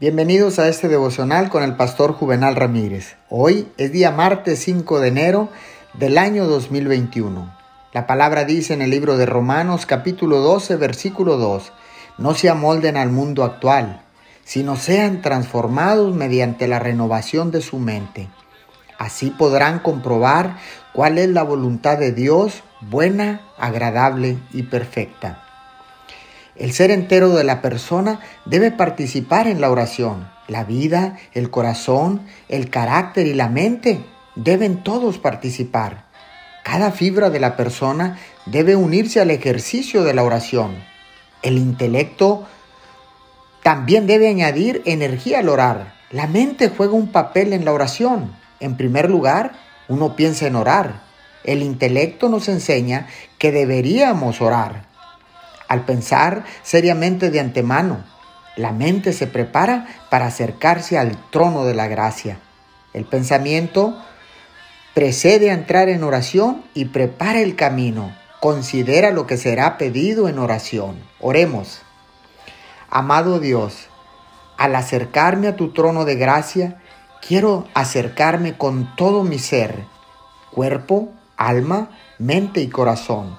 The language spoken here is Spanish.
Bienvenidos a este devocional con el pastor Juvenal Ramírez. Hoy es día martes 5 de enero del año 2021. La palabra dice en el libro de Romanos capítulo 12 versículo 2, no se amolden al mundo actual, sino sean transformados mediante la renovación de su mente. Así podrán comprobar cuál es la voluntad de Dios, buena, agradable y perfecta. El ser entero de la persona debe participar en la oración. La vida, el corazón, el carácter y la mente deben todos participar. Cada fibra de la persona debe unirse al ejercicio de la oración. El intelecto también debe añadir energía al orar. La mente juega un papel en la oración. En primer lugar, uno piensa en orar. El intelecto nos enseña que deberíamos orar. Al pensar seriamente de antemano, la mente se prepara para acercarse al trono de la gracia. El pensamiento precede a entrar en oración y prepara el camino. Considera lo que será pedido en oración. Oremos. Amado Dios, al acercarme a tu trono de gracia, quiero acercarme con todo mi ser, cuerpo, alma, mente y corazón